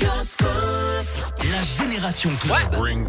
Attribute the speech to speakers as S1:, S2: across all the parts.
S1: just go.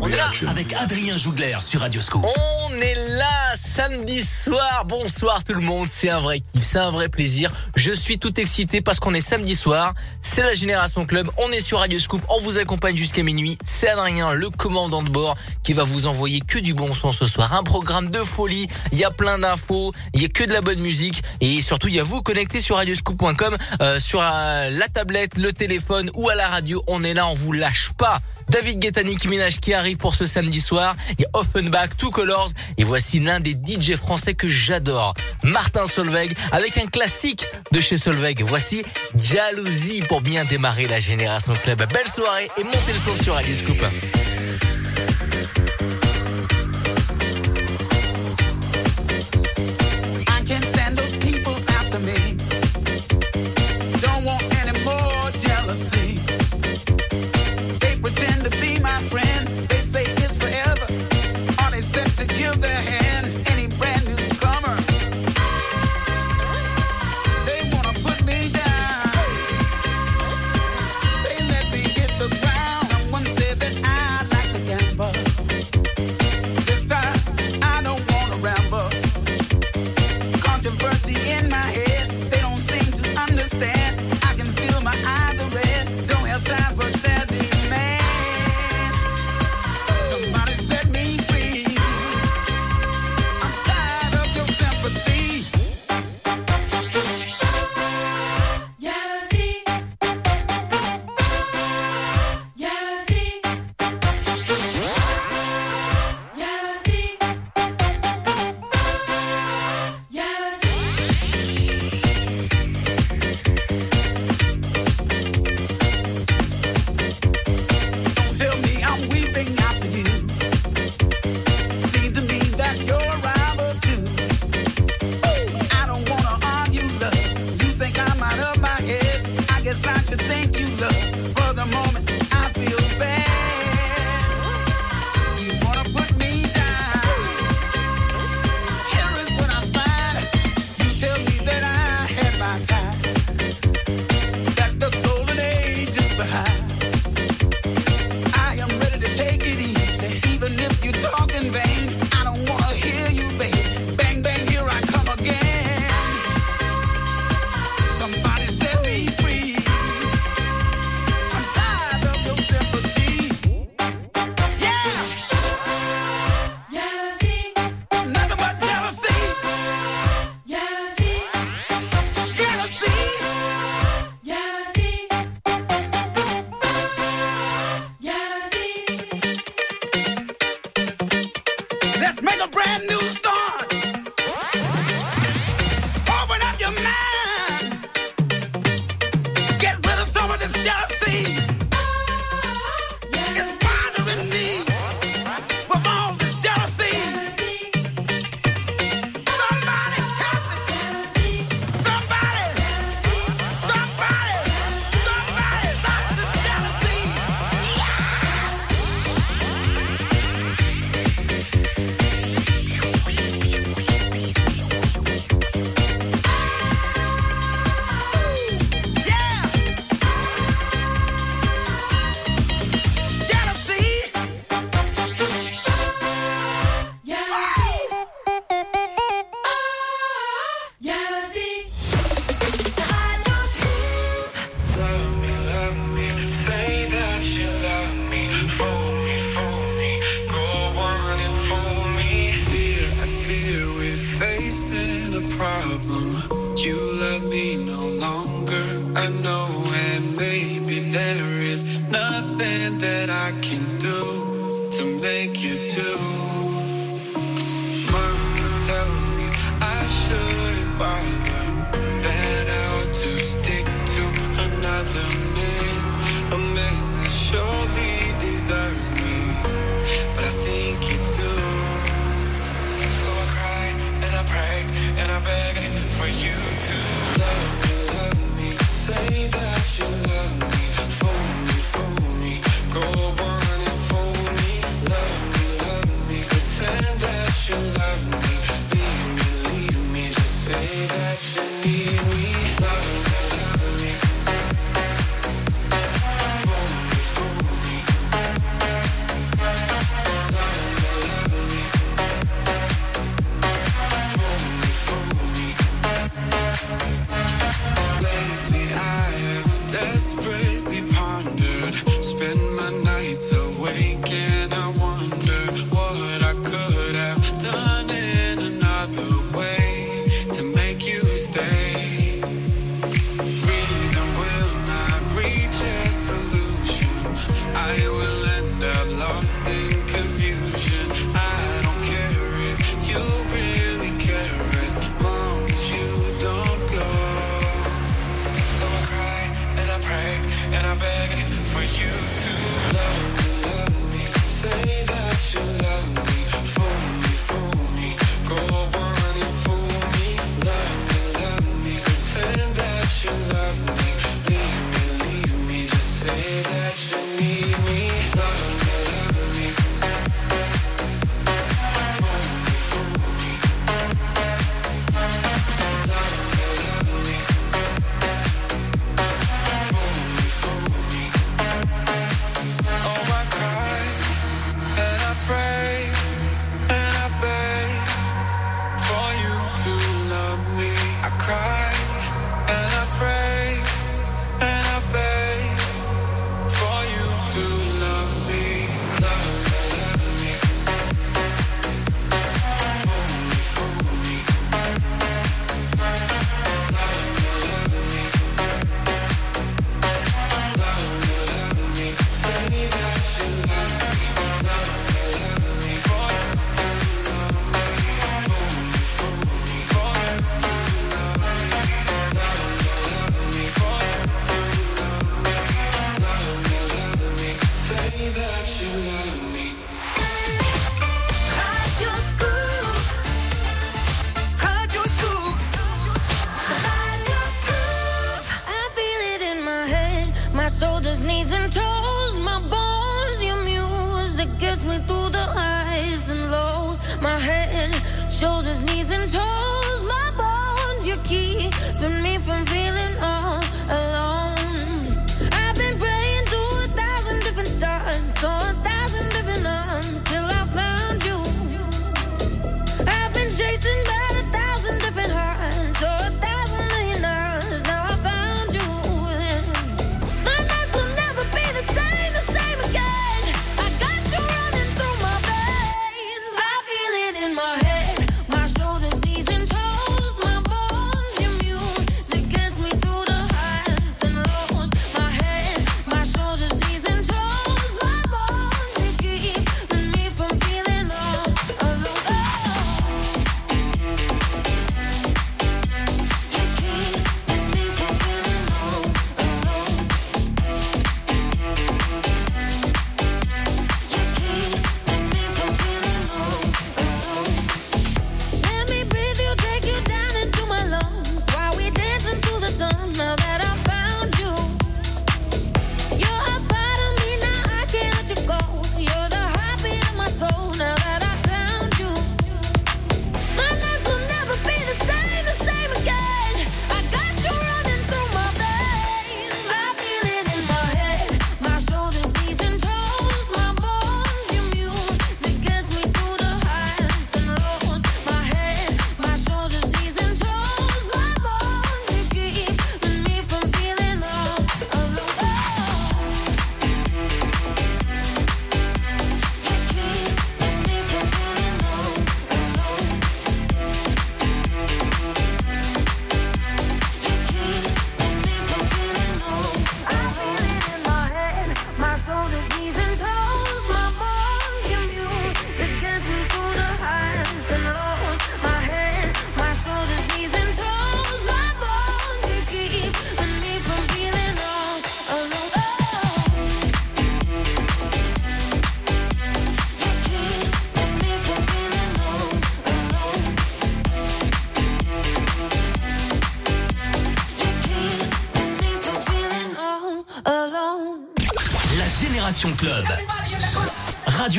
S1: on est là avec Adrien Jougler sur Radio Scoop.
S2: On est là samedi soir. Bonsoir tout le monde. C'est un vrai kiff, c'est un vrai plaisir. Je suis tout excité parce qu'on est samedi soir. C'est la génération club. On est sur Radio Scoop. On vous accompagne jusqu'à minuit. C'est Adrien, le commandant de bord, qui va vous envoyer que du bon son ce soir. Un programme de folie. Il y a plein d'infos. Il y a que de la bonne musique. Et surtout, il y a vous connectés sur radioscoop.com, euh, sur euh, la tablette, le téléphone ou à la radio. On est là. On vous lâche pas. David Guetta, Nicki Minaj qui arrive pour ce samedi soir. Il y a Offenbach, Two Colors. Et voici l'un des DJ français que j'adore, Martin Solveig, avec un classique de chez Solveig. Voici Jalousie pour bien démarrer la génération club. Belle soirée et montez le son sur Radio Scoop.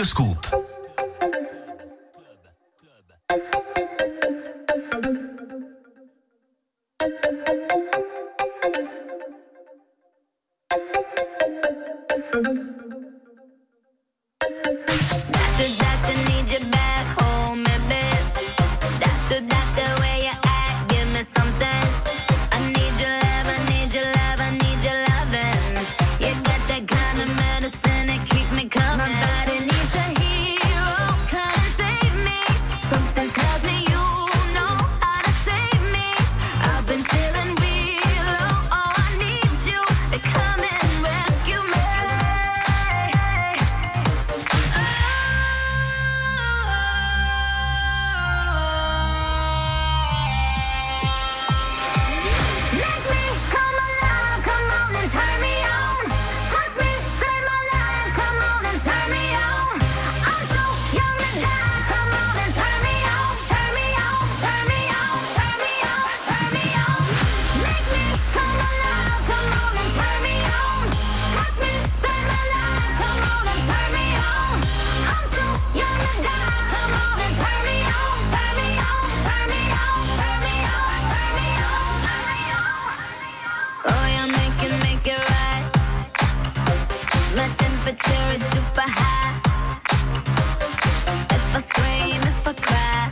S3: Radio
S4: My
S5: temperature is super high. If I scream, if I cry,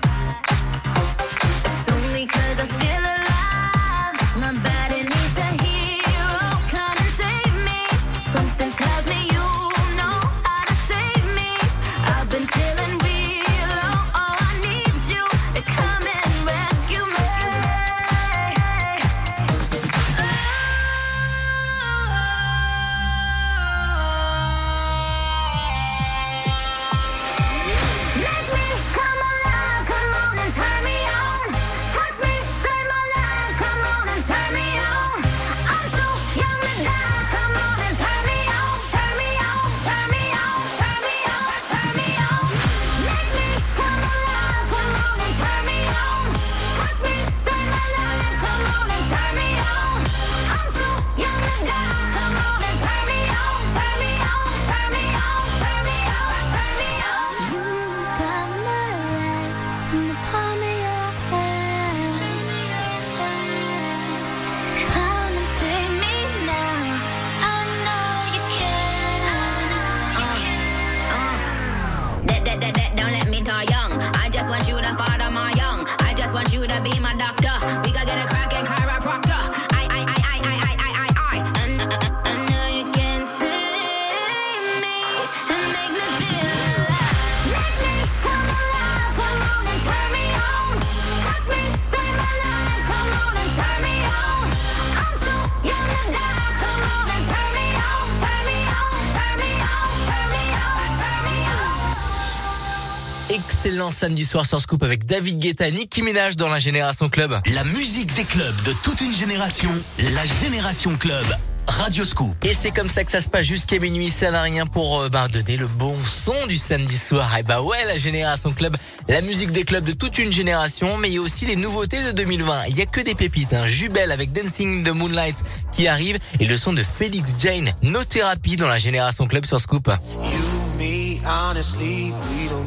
S6: samedi soir sur Scoop avec David Guetta, Nicki Minaj dans la Génération Club.
S1: La musique des clubs de toute une génération. La Génération Club. Radio Scoop.
S6: Et c'est comme ça que ça se passe jusqu'à minuit, ça n'a rien pour euh, bah, donner le bon son du samedi soir. Et bah ouais, la Génération Club, la musique des clubs de toute une génération, mais il y a aussi les nouveautés de 2020. Il y a que des pépites, hein. Jubel avec Dancing the Moonlight qui arrive et le son de Félix Jane, No Therapy dans la Génération Club sur Scoop.
S7: You, me, honestly, we don't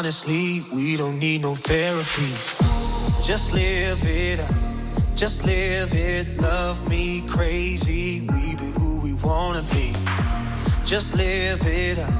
S7: Honestly, we don't need no therapy. Just live it up. Just live it. Love me crazy. We be who we wanna be. Just live it up.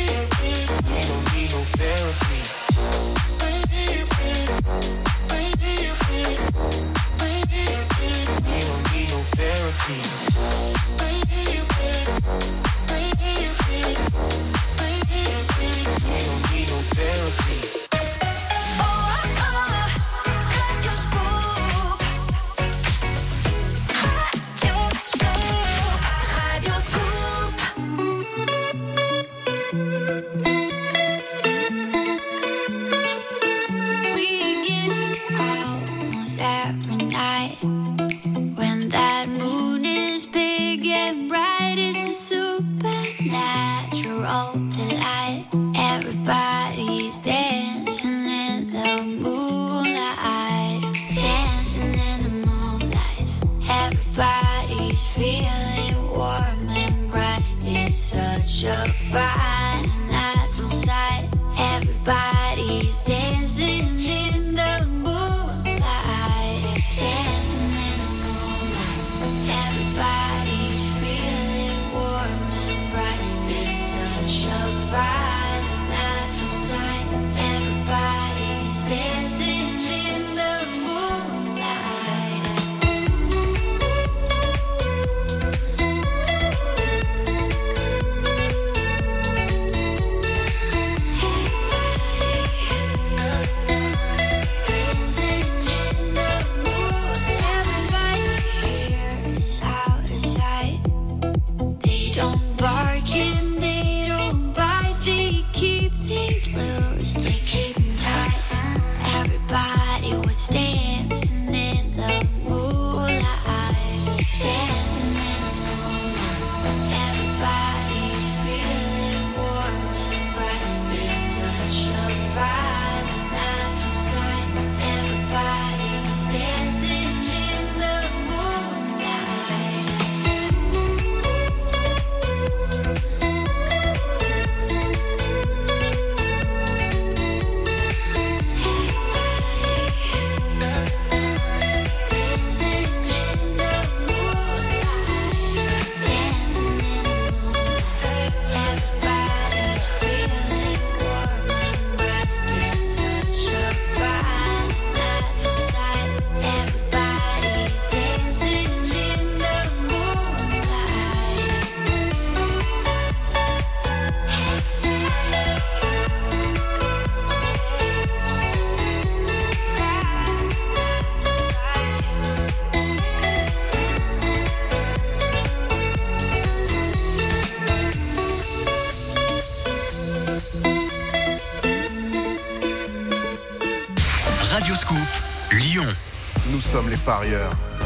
S7: You don't need no therapy. You don't need no therapy.
S8: You don't need no therapy. Such a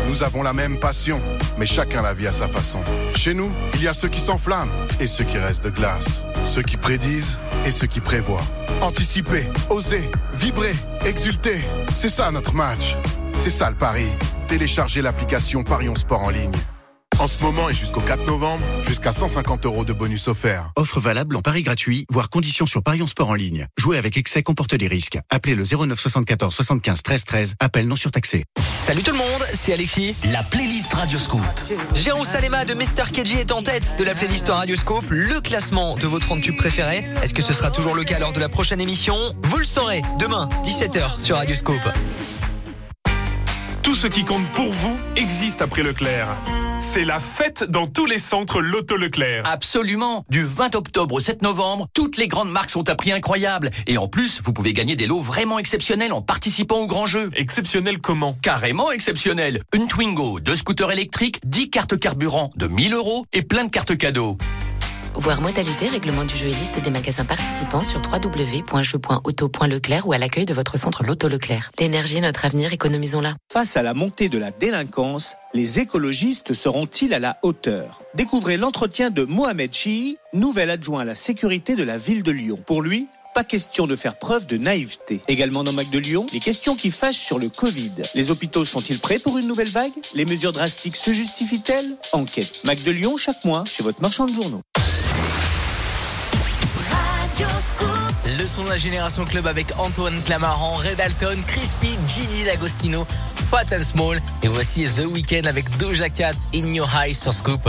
S9: Nous avons la même passion, mais chacun la vit à sa façon. Chez nous, il y a ceux qui s'enflamment et ceux qui restent de glace. Ceux qui prédisent et ceux qui prévoient. Anticiper, oser, vibrer, exulter. C'est ça notre match. C'est ça le pari. Téléchargez l'application Parions Sport en ligne. En ce moment et jusqu'au 4 novembre, jusqu'à 150 euros de bonus offerts.
S10: Offre valable en pari gratuit, voire conditions sur Parions Sport en ligne. Jouer avec excès comporte des risques. Appelez le 09 74 75 13 13. Appel non surtaxé.
S6: Salut tout le monde, c'est Alexis.
S11: La playlist Radio Scoop.
S6: Jérôme Salema de Mr. KG est en tête de la playlist Radioscope, le classement de votre tube préféré. Est-ce que ce sera toujours le cas lors de la prochaine émission? Vous le saurez demain, 17h sur Radioscope.
S12: Tout ce qui compte pour vous existe après Leclerc. C'est la fête dans tous les centres Loto Leclerc.
S13: Absolument. Du 20 octobre au 7 novembre, toutes les grandes marques sont à prix incroyable. Et en plus, vous pouvez gagner des lots vraiment exceptionnels en participant au grand jeu.
S12: Exceptionnel comment?
S13: Carrément exceptionnel. Une Twingo, deux scooters électriques, 10 cartes carburant de 1000 euros et plein de cartes cadeaux.
S14: Voir modalité, règlement du jeu et liste des magasins participants sur www.jeu.auto.leclerc ou à l'accueil de votre centre Loto Leclerc. L'énergie notre avenir, économisons-la.
S15: Face à la montée de la délinquance, les écologistes seront-ils à la hauteur? Découvrez l'entretien de Mohamed Chi, nouvel adjoint à la sécurité de la ville de Lyon. Pour lui, pas question de faire preuve de naïveté. Également dans Mac de Lyon, les questions qui fâchent sur le Covid. Les hôpitaux sont-ils prêts pour une nouvelle vague? Les mesures drastiques se justifient-elles? Enquête. Mac de Lyon chaque mois chez votre marchand de journaux.
S6: Le son de la Génération Club avec Antoine Clamaran, Red Alton, Crispy, Gigi D'Agostino, Fat and Small. Et voici The Weeknd avec Doja Cat, In Your Eyes sur Scoop.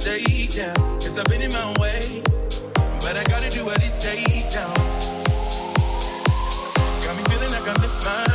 S16: takes now. Cause I've been in my way,
S17: but I gotta do what it takes now. Got me feeling like I missed my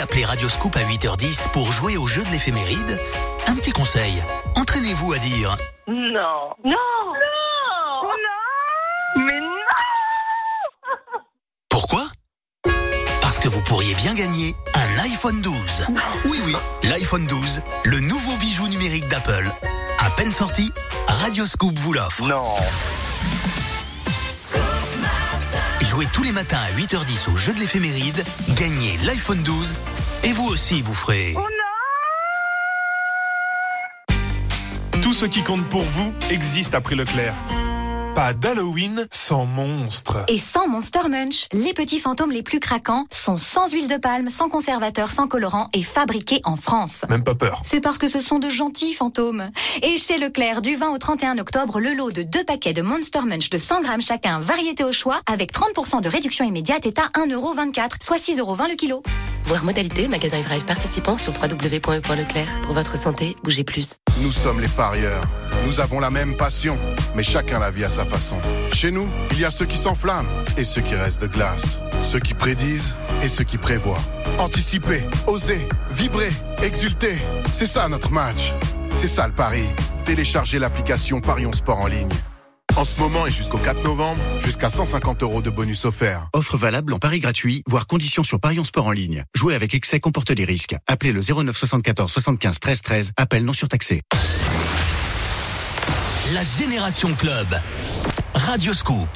S8: Appeler Radioscoop à 8h10 pour jouer au jeu de l'éphéméride, un petit conseil. Entraînez-vous à dire
S18: Non. Non. Non. Non. Mais non.
S8: Pourquoi? Parce que vous pourriez bien gagner un iPhone 12. Oui, oui, l'iPhone 12, le nouveau bijou numérique d'Apple. À peine sorti, Radioscoop vous l'offre.
S12: Non.
S8: Jouez tous les matins à 8h10 au jeu de l'éphéméride, gagnez l'iPhone 12 et vous aussi vous ferez...
S12: Tout ce qui compte pour vous existe après Leclerc. Pas d'Halloween sans monstre.
S19: Et sans Monster Munch, les petits fantômes les plus craquants sont sans huile de palme, sans conservateur, sans colorant et fabriqués en France.
S12: Même pas peur.
S19: C'est parce que ce sont de gentils fantômes. Et chez Leclerc, du 20 au 31 octobre, le lot de deux paquets de Monster Munch de 100 grammes chacun, variété au choix, avec 30% de réduction immédiate est à 1,24€, soit 6,20€ le kilo.
S14: Voir modalité, magasin et drive participant sur www.e.leclerc. Pour votre santé, bougez plus.
S9: Nous sommes les parieurs. Nous avons la même passion, mais chacun la vit à sa façon. Chez nous, il y a ceux qui s'enflamment et ceux qui restent de glace. Ceux qui prédisent et ceux qui prévoient. Anticiper, oser, vibrer, exulter. C'est ça notre match. C'est ça le pari. Téléchargez l'application Parion Sport en ligne. En ce moment et jusqu'au 4 novembre, jusqu'à 150 euros de bonus offerts.
S10: Offre valable en pari gratuit, voire conditions sur Parion Sport en ligne. Jouer avec excès comporte des risques. Appelez le 09 74 75 13 13. Appel non surtaxé.
S8: La Génération Club. Radioscoop.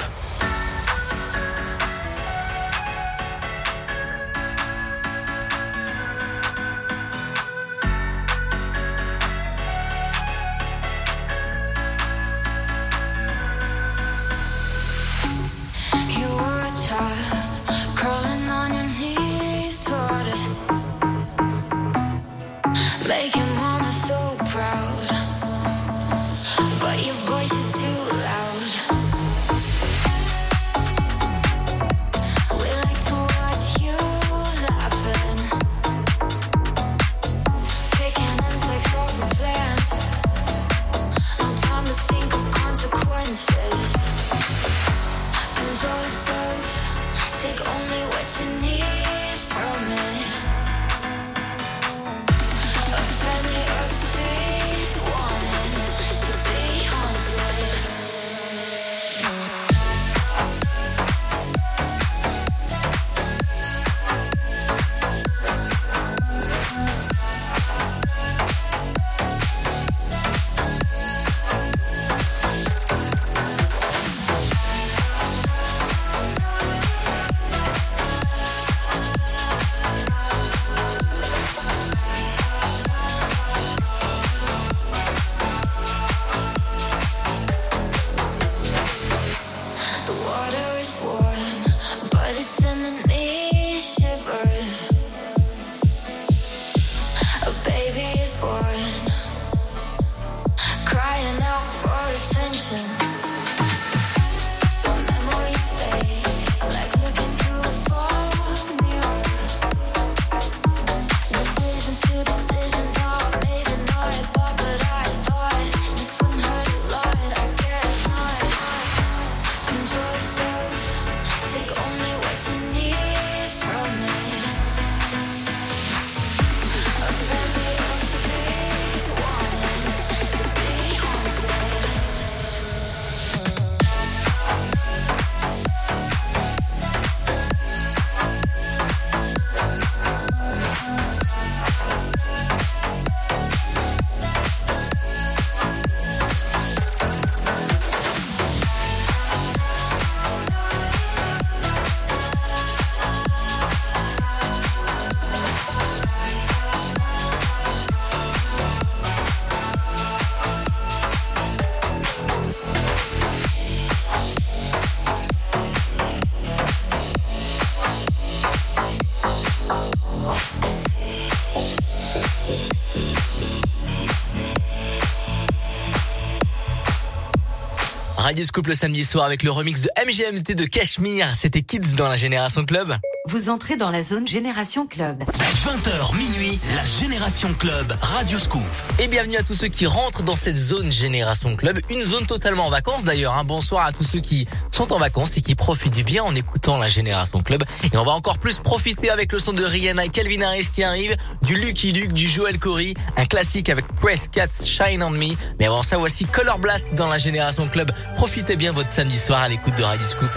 S6: Radio Scoop le samedi soir avec le remix de MGMT de Cashmere. C'était Kids dans la Génération Club.
S20: Vous entrez dans la zone Génération Club.
S11: 20h minuit, la Génération Club, Radio Scoop.
S6: Et bienvenue à tous ceux qui rentrent dans cette zone Génération Club, une zone totalement en vacances d'ailleurs. Un bonsoir à tous ceux qui sont en vacances et qui profitent bien en écoutant la Génération Club. Et on va encore plus profiter avec le son de Rihanna et Calvin Harris qui arrive, du Lucky Luke, du Joel Corey, un classique avec Press Cats Shine on Me. Mais avant ça, voici Color Blast dans la Génération Club. Profitez bien votre samedi soir à l'écoute de Radio Scoop.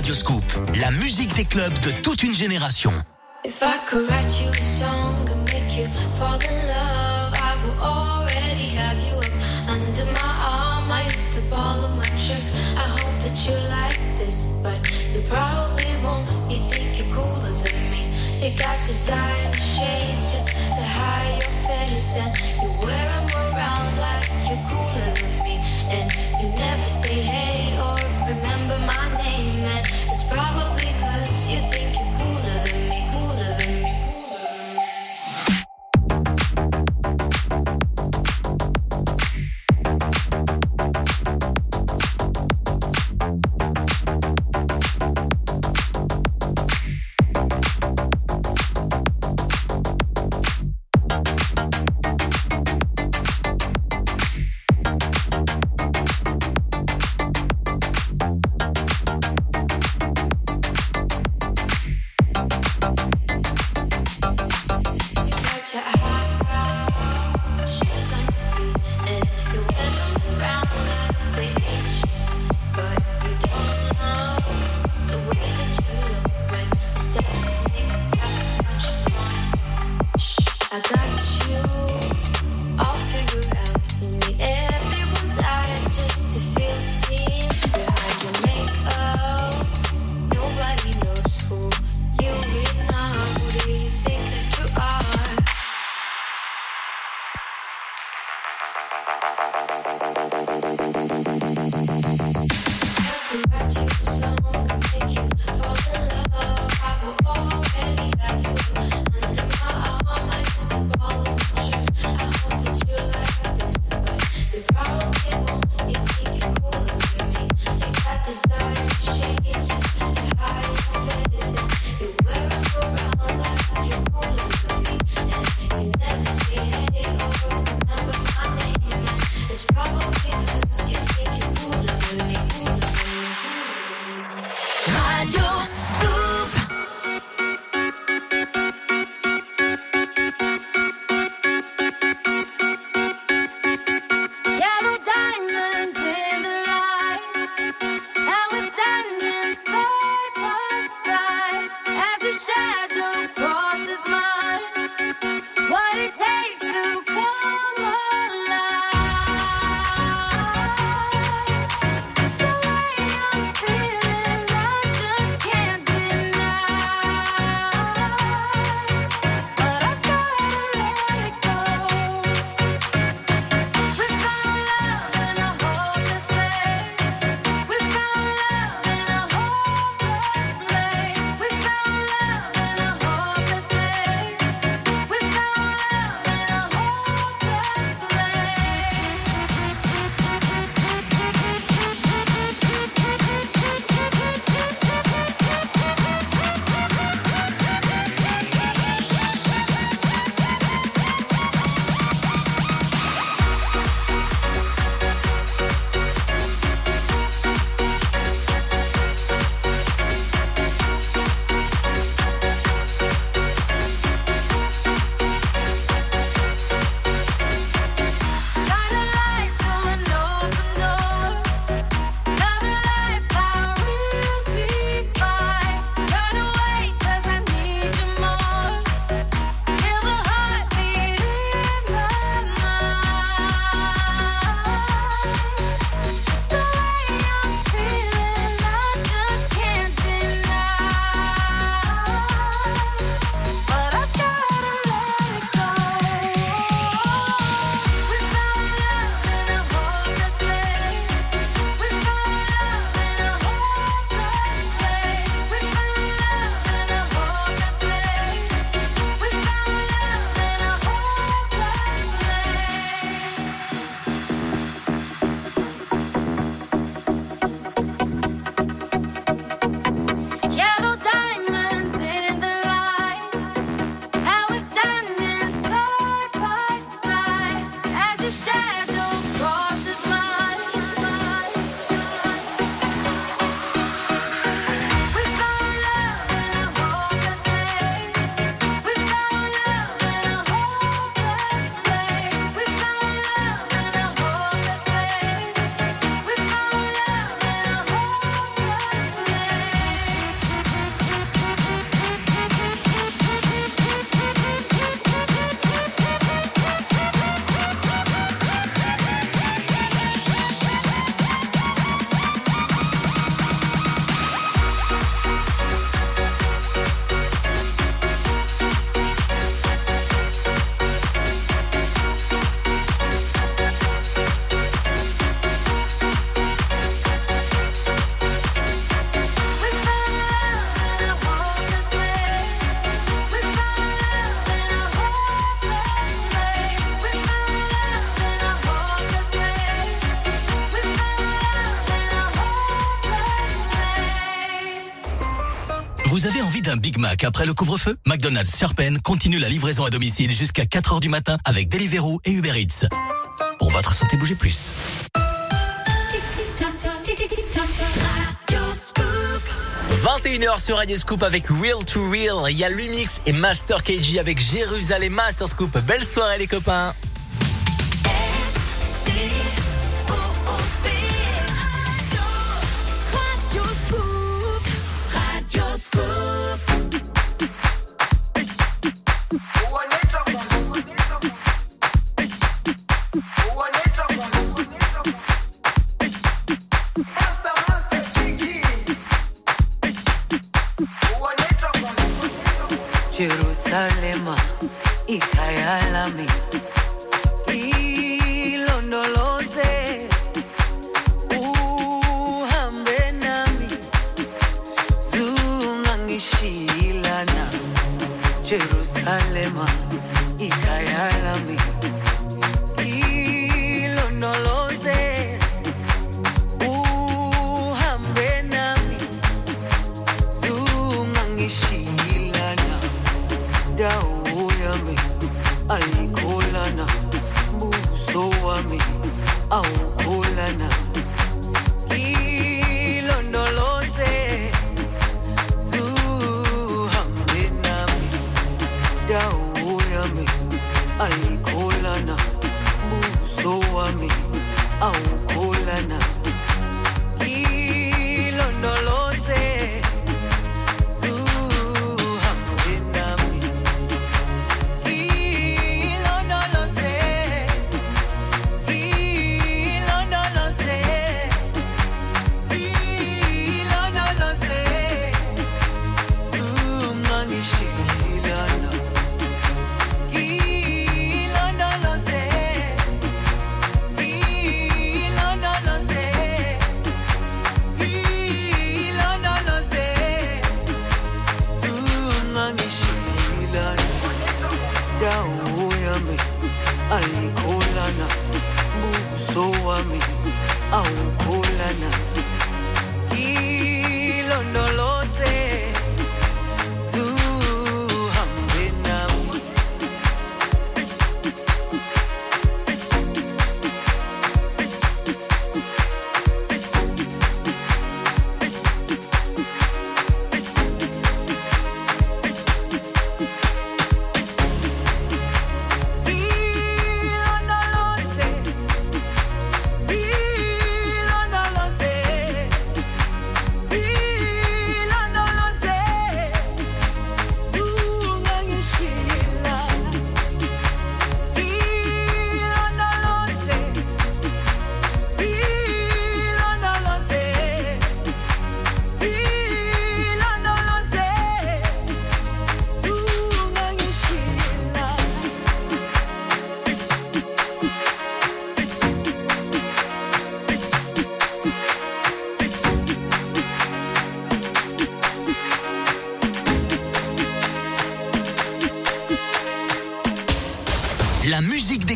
S1: Radio Scoop, la musique des clubs de toute une génération.
S11: If I could write you a song and make you fall in love, I would already have you up under my arm. I used to ball of my tricks. I hope that you like this, but you probably won't. You think you're cooler than me. You got designer shades just to hide your face, and you wear them around like you're cooler than me.
S1: D'un Big Mac après le couvre-feu McDonald's Sherpen continue la livraison à domicile jusqu'à 4h du matin avec Deliveroo et Uber Eats. Pour votre santé, bougez plus.
S6: 21h sur Radio Scoop avec Real to Real. Il y a Lumix et Master KG avec Jérusalem sur Scoop. Belle soirée les copains.
S21: Jerusalema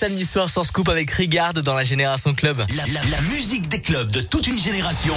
S6: Samedi soir sur Scoop avec Rigard dans la Génération Club.
S11: La, la- la musique des clubs de toute une génération.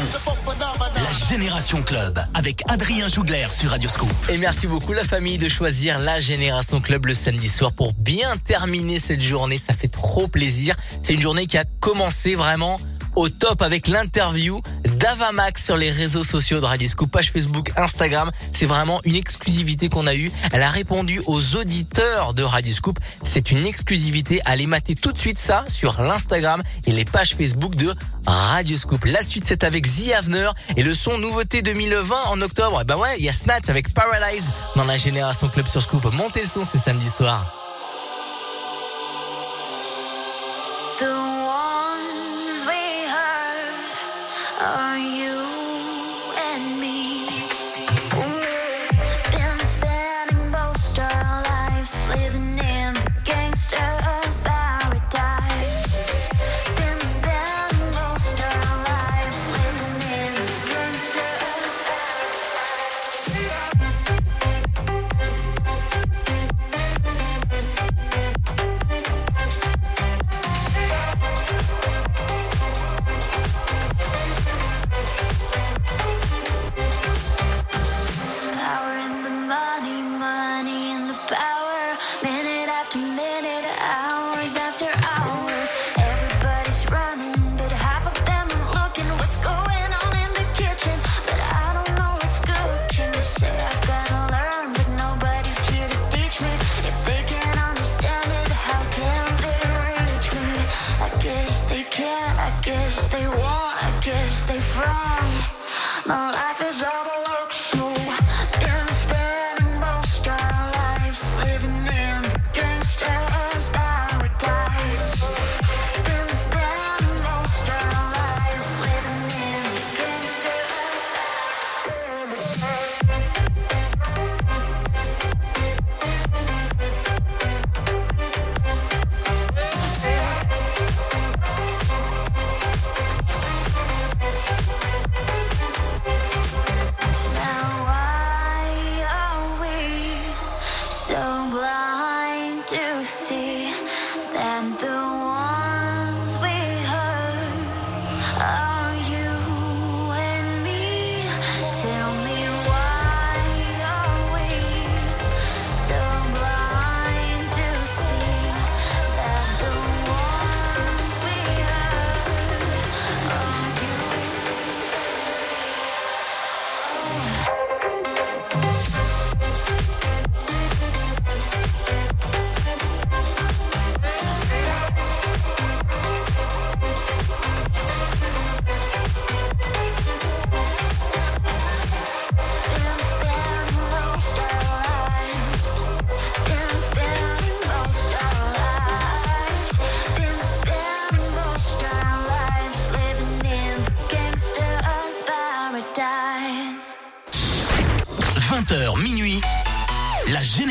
S11: La Génération Club avec Adrien Jougler sur Radio Scoop.
S6: Et merci beaucoup la famille de choisir la Génération Club le samedi soir pour bien terminer cette journée. Ça fait trop plaisir. C'est une journée qui a commencé vraiment au top avec l'interview d'Avamax sur les réseaux sociaux de Radio Scoop, page Facebook, Instagram. C'est vraiment une exclusivité qu'on a eue. Elle a répondu aux auditeurs de Radio Scoop. C'est une exclusivité. Allez mater tout de suite ça sur l'Instagram et les pages Facebook de Radio Scoop. La suite, c'est avec The Avener et le son nouveauté 2020 en octobre. Et ben ouais, il y a Snatch avec Paralyze dans la Génération Club sur Scoop. Montez le son, c'est samedi soir.
S11: Oh,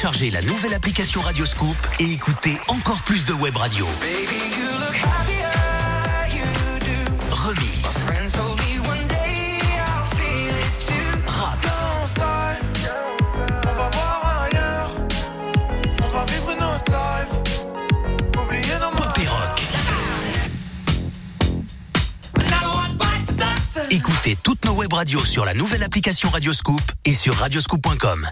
S1: Téléchargez la nouvelle application Radio Scoop et écoutez encore plus de web radio. Remix. Rap.
S22: On va voir ailleurs. On va vivre notre life. Oubliez nos
S1: Pop et rock. Écoutez toutes nos web radios sur la nouvelle application Radio Scoop et sur radioscoop.com.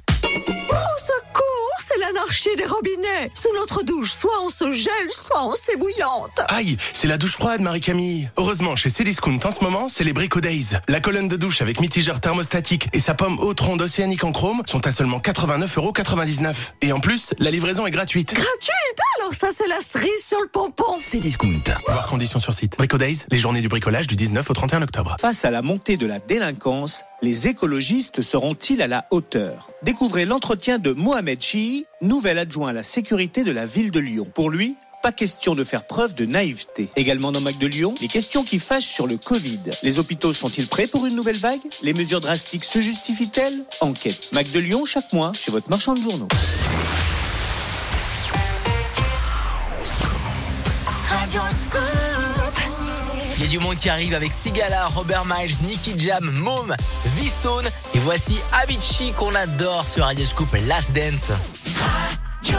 S23: Des robinets. Sous notre douche, soit on se gèle, soit on s'ébouillante.
S24: Aïe, c'est la douche froide, Marie-Camille. Heureusement, chez Cdiscount, en ce moment, c'est les Brico Days. La colonne de douche avec mitigeur thermostatique et sa pomme haute ronde océanique en chrome sont à seulement 89,99€. Et en plus, la livraison est gratuite.
S23: Gratuite Alors ça, c'est la cerise sur le pompon.
S24: Cdiscount. Voir conditions sur site. Brico Days, les journées du bricolage du 19 au 31 octobre.
S15: Face à la montée de la délinquance, les écologistes seront-ils à la hauteur? Découvrez l'entretien de Mohamed Chi, nouvel adjoint à la sécurité de la ville de Lyon. Pour lui, pas question de faire preuve de naïveté. Également dans Mac de Lyon, les questions qui fâchent sur le Covid. Les hôpitaux sont-ils prêts pour une nouvelle vague? Les mesures drastiques se justifient-elles? Enquête. Mac de Lyon chaque mois chez votre marchand de journaux.
S6: Il y a du monde qui arrive avec Sigala, Robert Miles, Nicky Jam, Mom, V-Stone. Et voici Avicii qu'on adore sur Radio Scoop, Last Dance.
S5: Radio.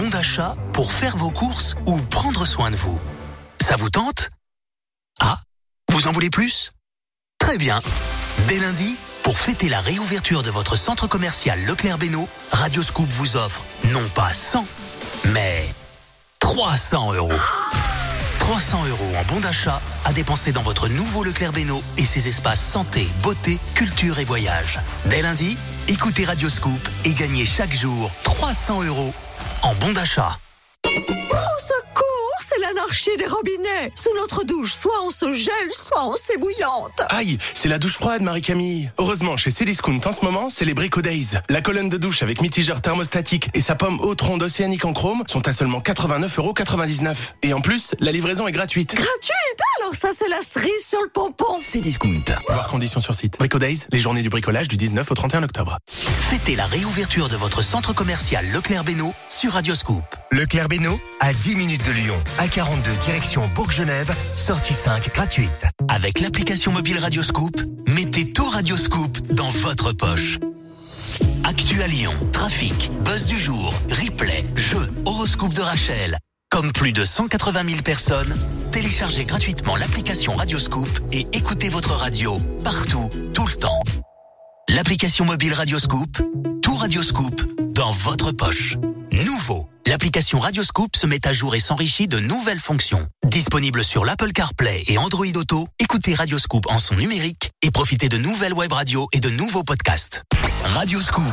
S1: Bons d'achat pour faire vos courses ou prendre soin de vous. Ça vous tente? Ah, vous en voulez plus? Très bien. Dès lundi, pour fêter la réouverture de votre centre commercial Leclerc Bénaud, Radioscoop vous offre non pas 100, mais 300 euros. 300 euros en bon d'achat à dépenser dans votre nouveau Leclerc Bénaud et ses espaces santé, beauté, culture et voyage. Dès lundi, écoutez Radioscoop et gagnez chaque jour 300 euros en bon d'achat.
S23: Au secours, c'est l'anarchie des robinets. Sous notre douche, soit on se gèle, soit on s'ébouillante.
S24: Aïe, c'est la douche froide, Marie-Camille. Heureusement, chez Cdiscount, en ce moment, c'est les Brico Days. La colonne de douche avec mitigeur thermostatique et sa pomme haute ronde océanique en chrome sont à seulement 89,99€. Et en plus, la livraison est gratuite.
S23: Gratuite Alors ça, c'est la cerise sur le pompon.
S24: Cdiscount. Voir conditions sur site. Brico Days, les journées du bricolage du 19 au 31 octobre.
S1: Fêtez la réouverture de votre centre commercial Leclerc Bénaud sur Radioscoop.
S10: Leclerc Bénaud, à 10 minutes de Lyon, à 42 direction Bourg-Genève, sortie 5 gratuite.
S1: Avec l'application mobile Radioscoop, mettez tout Radioscoop dans votre poche. Actu à Lyon, trafic, buzz du jour, replay, jeux, horoscope de Rachel. Comme plus de 180 000 personnes, téléchargez gratuitement l'application Radioscoop et écoutez votre radio partout, tout le temps. L'application mobile Radioscoop, tout Radioscoop dans votre poche. Nouveau, l'application Radioscoop se met à jour et s'enrichit de nouvelles fonctions. Disponible sur l'Apple CarPlay et Android Auto, écoutez Radioscoop en son numérique et profitez de nouvelles web radios et de nouveaux podcasts. Radioscoop.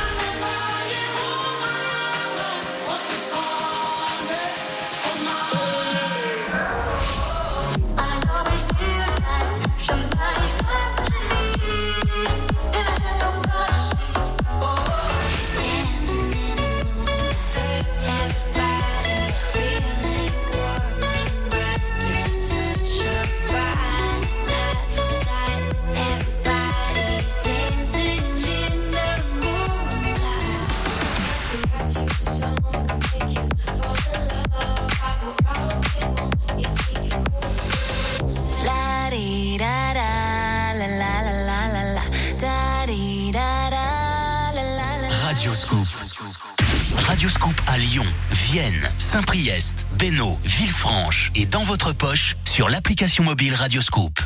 S1: Radioscoop à Lyon, Vienne, Saint-Priest, Bénaud, Villefranche et dans votre poche sur l'application mobile Radioscoop.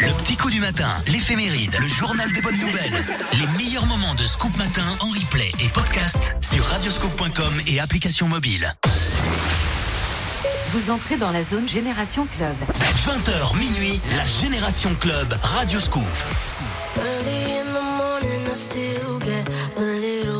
S1: Le petit coup du matin, l'éphéméride, le journal des bonnes nouvelles. Les meilleurs moments de Scoop Matin en replay et podcast sur radioscoop.com et application mobile.
S20: Vous entrez dans la zone Génération Club.
S1: 20h minuit, la Génération Club Radioscoop.
S4: Early in the morning, I still get a little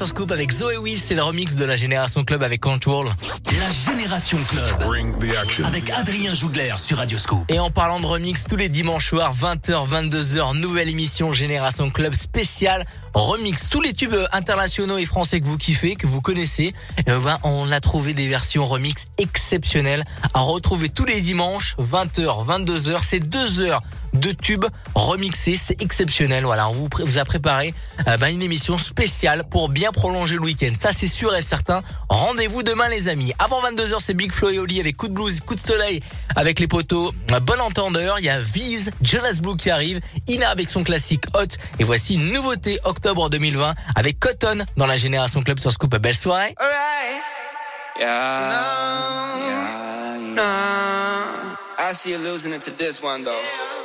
S6: sur Scoop avec Zoé Will, c'est le remix de la Génération Club avec Control.
S1: La Génération Club. Avec Adrien Jougler sur Radio Scoop.
S6: Et en parlant de remix, tous les dimanches soirs, 20h, 22h, nouvelle émission Génération Club spéciale remix. Tous les tubes internationaux et français que vous kiffez, que vous connaissez, eh ben, on a trouvé des versions remix exceptionnelles à retrouver tous les dimanches, 20h, 22h. C'est deux heures de tubes remixés, c'est exceptionnel. Voilà, on vous, a préparé euh, ben, une émission spéciale pour bien prolonger le week-end. Ça, c'est sûr et certain. Rendez-vous demain, les amis. Avant 22h, c'est Big Flo et Oli avec coup de blues, coup de soleil avec les poteaux. Un bon entendeur. Il y a Vise, Jonas Blue qui arrive, Ina avec son classique Hot. Et voici une nouveauté octobre 2020 avec Cotton dans la Génération Club sur Scoop. Belle soirée.
S7: Alright. Yeah. No. No. I see you losing it to this one though.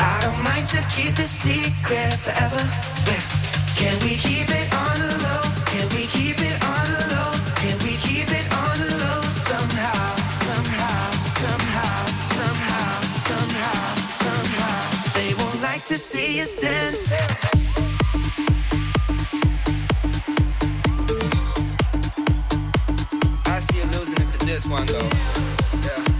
S7: I don't mind to keep the secret forever. Can we keep it on the low? Can we keep it on the low? Can we keep it on the low somehow? Somehow, somehow, somehow, somehow, somehow. They won't like to see us dance. I see you losing to this one though. Yeah.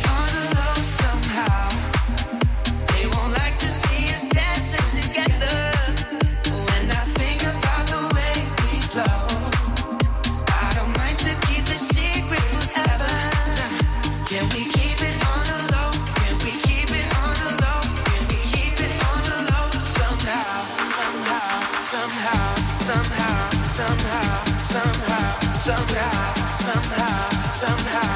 S7: somehow, somehow, somehow,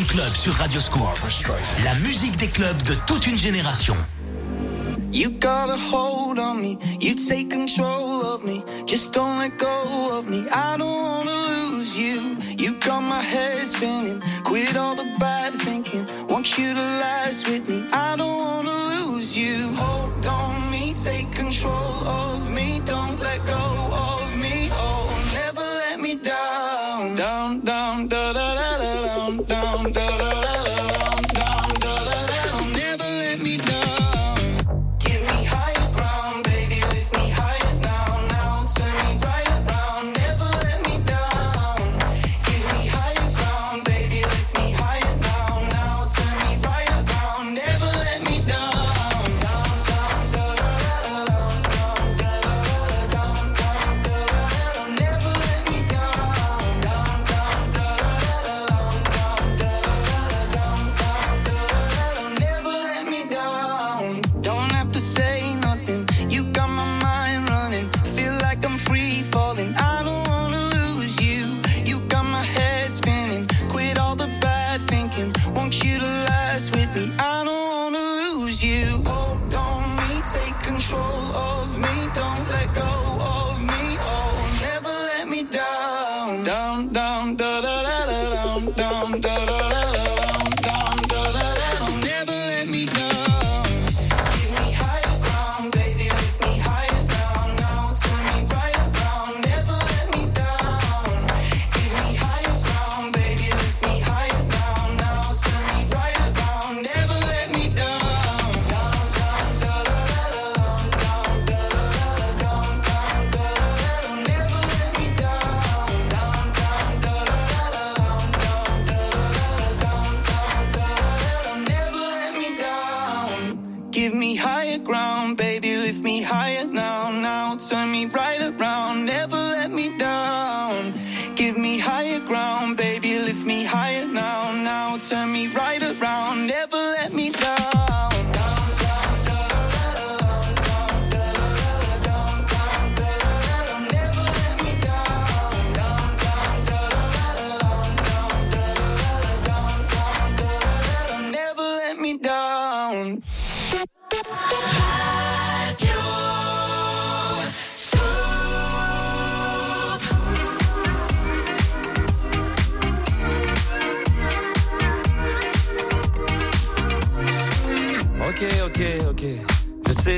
S11: Club sur Radio Scoop. La musique des clubs de toute une génération.
S25: You got a hold on me, you take control of me, just don't let go of me. I don't wanna lose you. You got my head spinning, quit all the bad thinking. Want you to last with me, I don't wanna lose you. Hold on me, take control of me, don't let go of me. Oh, never let me down, down, down, da da da.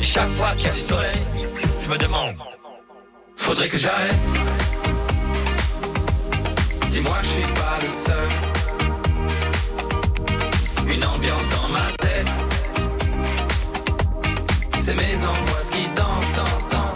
S26: Chaque fois qu'il y a du soleil, je me demande. Faudrait que j'arrête. Dis-moi que je suis pas le seul. Une ambiance dans ma tête. C'est mes angoisses qui dansent, dansent, dansent,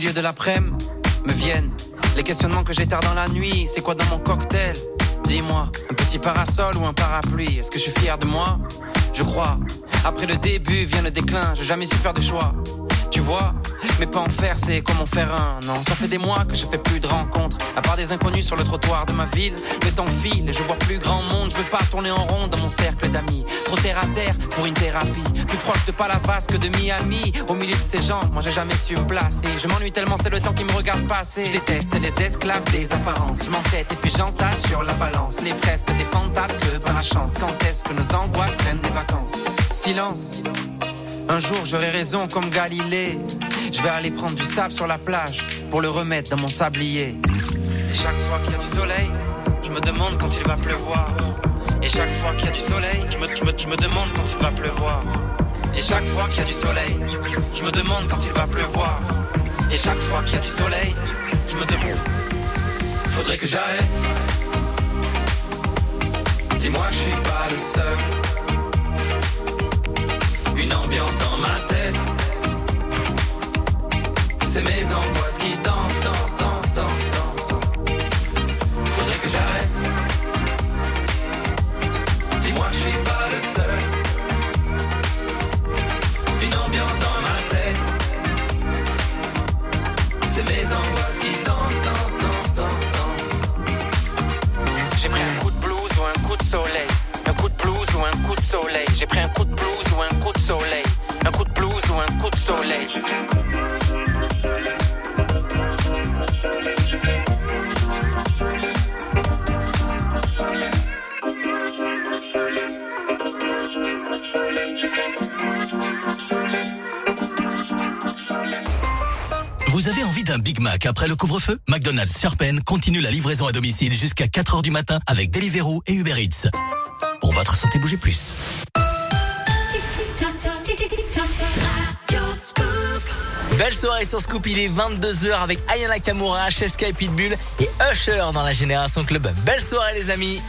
S27: milieu de l'après-midi, me viennent les questionnements que j'ai tard dans la nuit. C'est quoi dans mon cocktail? Dis-moi, un petit parasol ou un parapluie? Est-ce que je suis fier de moi? Je crois. Après le début vient le déclin, j'ai jamais su faire de choix. Tu vois, mais pas en faire, c'est comme en faire un. Non, ça fait des mois que je fais plus de rencontres. À part des inconnus sur le trottoir de ma ville, le temps file et je vois plus grand monde. Je veux pas tourner en rond dans mon cercle d'amis. Trop terre à terre pour une thérapie. Plus proche de Palavas que de Miami. Au milieu de ces gens, moi j'ai jamais su me placer. Je m'ennuie tellement, c'est le temps qui me regarde passer. Je déteste les esclaves des apparences. Je m'entête et puis j'entasse sur la balance. Les fresques des fantasmes, par la chance. Quand est-ce que nos angoisses prennent des vacances? Silence. Un jour j'aurai raison comme Galilée. Je vais aller prendre du sable sur la plage pour le remettre dans mon sablier. Et chaque fois qu'il y a du soleil, je me demande quand il va pleuvoir. Et chaque fois qu'il y a du soleil, je me, je me- je me demande quand il va pleuvoir. Et chaque fois qu'il y a du soleil, je me demande quand il va pleuvoir. Et chaque fois qu'il y a du soleil, je me demande.
S26: Faudrait que j'arrête. Dis-moi que je suis pas le seul. Une ambiance dans ma tête. C'est mes angoisses qui
S27: coup de blues ou un coup de soleil. J'ai pris un coup de blues ou un coup de soleil. Un coup de blues ou un coup de soleil.
S11: Vous avez envie d'un Big Mac après le couvre-feu? McDonald's Sherpen continue la livraison à domicile jusqu'à 4h du matin avec Deliveroo et Uber Eats. Pour votre santé, bougez plus.
S6: Belle soirée sur Scoop, il est 22h avec Ayana Kamura, Cheska et Pitbull et Usher dans la Génération Club. Belle soirée les amis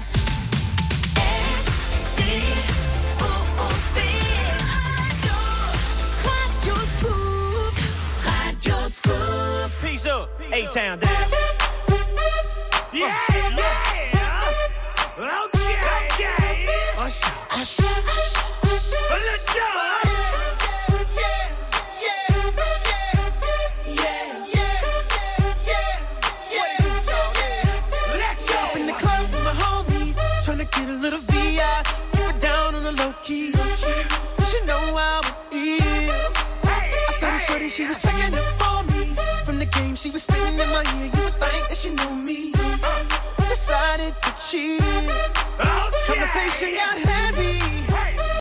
S21: Scoop.
S28: Peace up, A-Town down. Yeah, yeah. Okay, okay. Usher, usher, usher. Let's go. Let's go.
S21: In the club with my homies, tryna get a little VI. Keep it down on the low key. She know how it is. I saw the shorty, she was game, she was spitting in my ear. You would think that she knew me. Decided to cheat. Oh, Conversation got heavy.